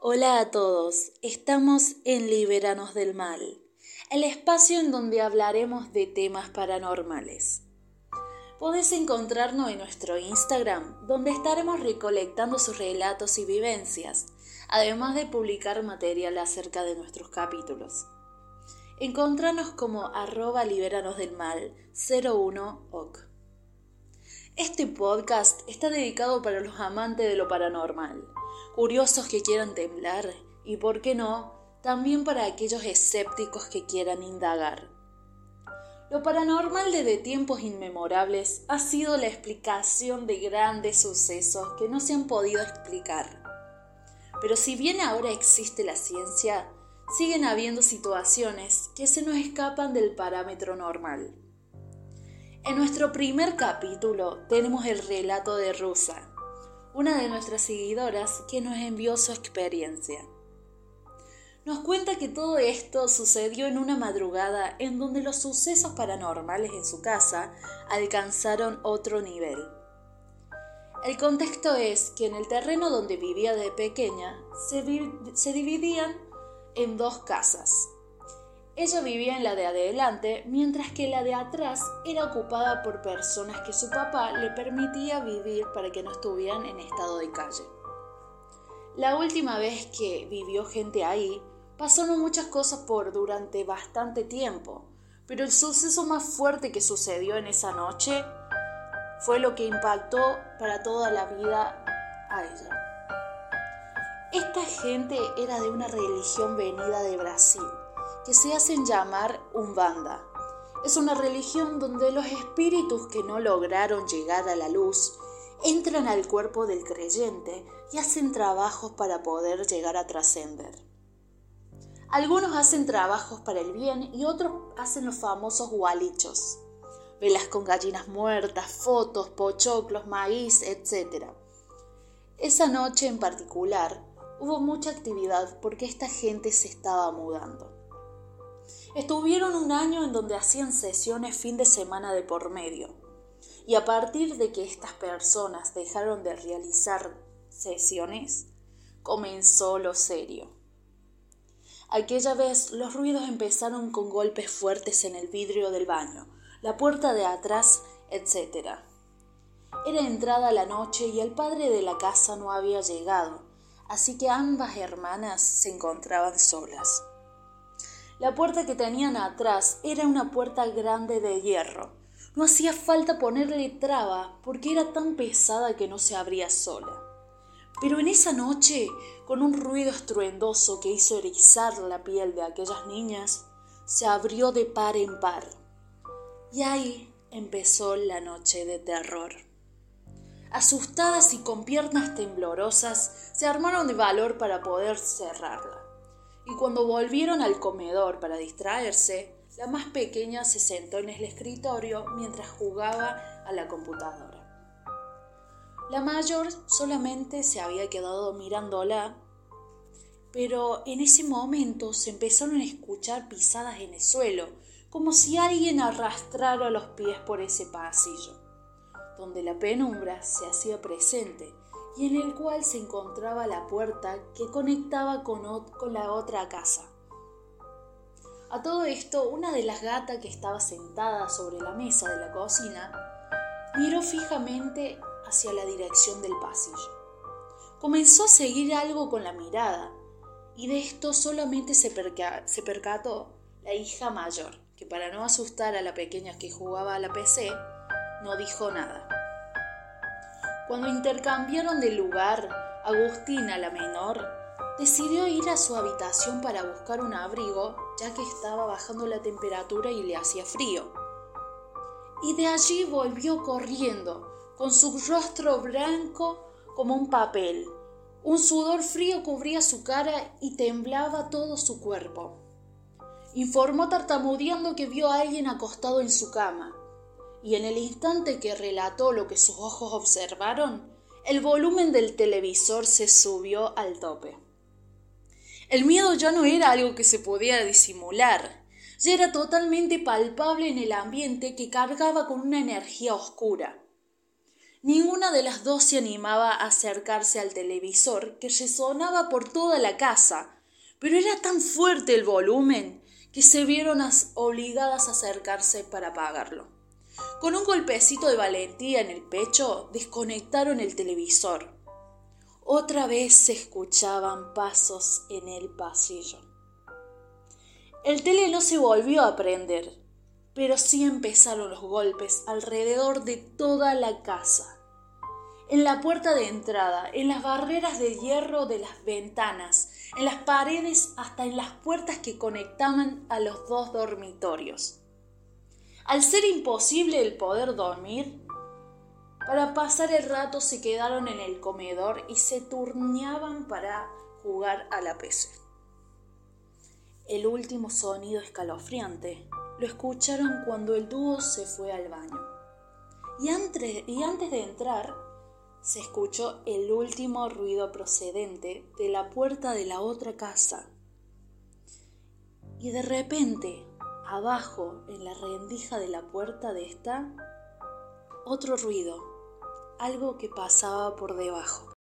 Hola a todos, estamos en Liberanos del Mal, el espacio en donde hablaremos de temas paranormales. Podés encontrarnos en nuestro Instagram, donde estaremos recolectando sus relatos y vivencias, además de publicar material acerca de nuestros capítulos. Encontranos como arroba liberanos del mal 01oc. Este podcast está dedicado para los amantes de lo paranormal curiosos que quieran temblar y, por qué no, también para aquellos escépticos que quieran indagar. Lo paranormal desde tiempos inmemorables ha sido la explicación de grandes sucesos que no se han podido explicar. Pero si bien ahora existe la ciencia, siguen habiendo situaciones que se nos escapan del parámetro normal. En nuestro primer capítulo tenemos el relato de Rusa, una de nuestras seguidoras que nos envió su experiencia. Nos cuenta que todo esto sucedió en una madrugada en donde los sucesos paranormales en su casa alcanzaron otro nivel. El contexto es que en el terreno donde vivía de pequeña se, se dividían en dos casas, ella vivía en la de adelante, mientras que la de atrás era ocupada por personas que su papá le permitía vivir para que no estuvieran en estado de calle. La última vez que vivió gente ahí, pasaron muchas cosas por durante bastante tiempo, pero el suceso más fuerte que sucedió en esa noche fue lo que impactó para toda la vida a ella. Esta gente era de una religión venida de Brasil que se hacen llamar Umbanda. Es una religión donde los espíritus que no lograron llegar a la luz entran al cuerpo del creyente y hacen trabajos para poder llegar a trascender. Algunos hacen trabajos para el bien y otros hacen los famosos gualichos. Velas con gallinas muertas, fotos, pochoclos, maíz, etc. Esa noche en particular hubo mucha actividad porque esta gente se estaba mudando. Estuvieron un año en donde hacían sesiones fin de semana de por medio. Y a partir de que estas personas dejaron de realizar sesiones, comenzó lo serio. Aquella vez los ruidos empezaron con golpes fuertes en el vidrio del baño, la puerta de atrás, etc. Era entrada la noche y el padre de la casa no había llegado, así que ambas hermanas se encontraban solas. La puerta que tenían atrás era una puerta grande de hierro. No hacía falta ponerle traba porque era tan pesada que no se abría sola. Pero en esa noche, con un ruido estruendoso que hizo erizar la piel de aquellas niñas, se abrió de par en par. Y ahí empezó la noche de terror. Asustadas y con piernas temblorosas, se armaron de valor para poder cerrarla y cuando volvieron al comedor para distraerse, la más pequeña se sentó en el escritorio mientras jugaba a la computadora. La mayor solamente se había quedado mirándola, pero en ese momento se empezaron a escuchar pisadas en el suelo, como si alguien arrastrara los pies por ese pasillo, donde la penumbra se hacía presente y en el cual se encontraba la puerta que conectaba con, la otra casa. A todo esto, una de las gatas que estaba sentada sobre la mesa de la cocina miró fijamente hacia la dirección del pasillo. Comenzó a seguir algo con la mirada, y de esto solamente se percató la hija mayor, que para no asustar a la pequeña que jugaba a la PC, no dijo nada. Cuando intercambiaron de lugar, Agustina, la menor, decidió ir a su habitación para buscar un abrigo, ya que estaba bajando la temperatura y le hacía frío. Y de allí volvió corriendo, con su rostro blanco como un papel. Un sudor frío cubría su cara y temblaba todo su cuerpo. Informó tartamudeando que vio a alguien acostado en su cama y en el instante que relató lo que sus ojos observaron, el volumen del televisor se subió al tope. El miedo ya no era algo que se podía disimular, ya era totalmente palpable en el ambiente que cargaba con una energía oscura. Ninguna de las dos se animaba a acercarse al televisor que resonaba por toda la casa, pero era tan fuerte el volumen que se vieron obligadas a acercarse para apagarlo. Con un golpecito de valentía en el pecho, desconectaron el televisor. Otra vez se escuchaban pasos en el pasillo. El tele no se volvió a prender, pero sí empezaron los golpes alrededor de toda la casa. En la puerta de entrada, en las barreras de hierro de las ventanas, en las paredes, hasta en las puertas que conectaban a los dos dormitorios. Al ser imposible el poder dormir, para pasar el rato se quedaron en el comedor y se turneaban para jugar a la PC. El último sonido escalofriante lo escucharon cuando el dúo se fue al baño. Y y antes de entrar, se escuchó el último ruido procedente de la puerta de la otra casa. Y de repente abajo, en la rendija de la puerta de esta, otro ruido, algo que pasaba por debajo.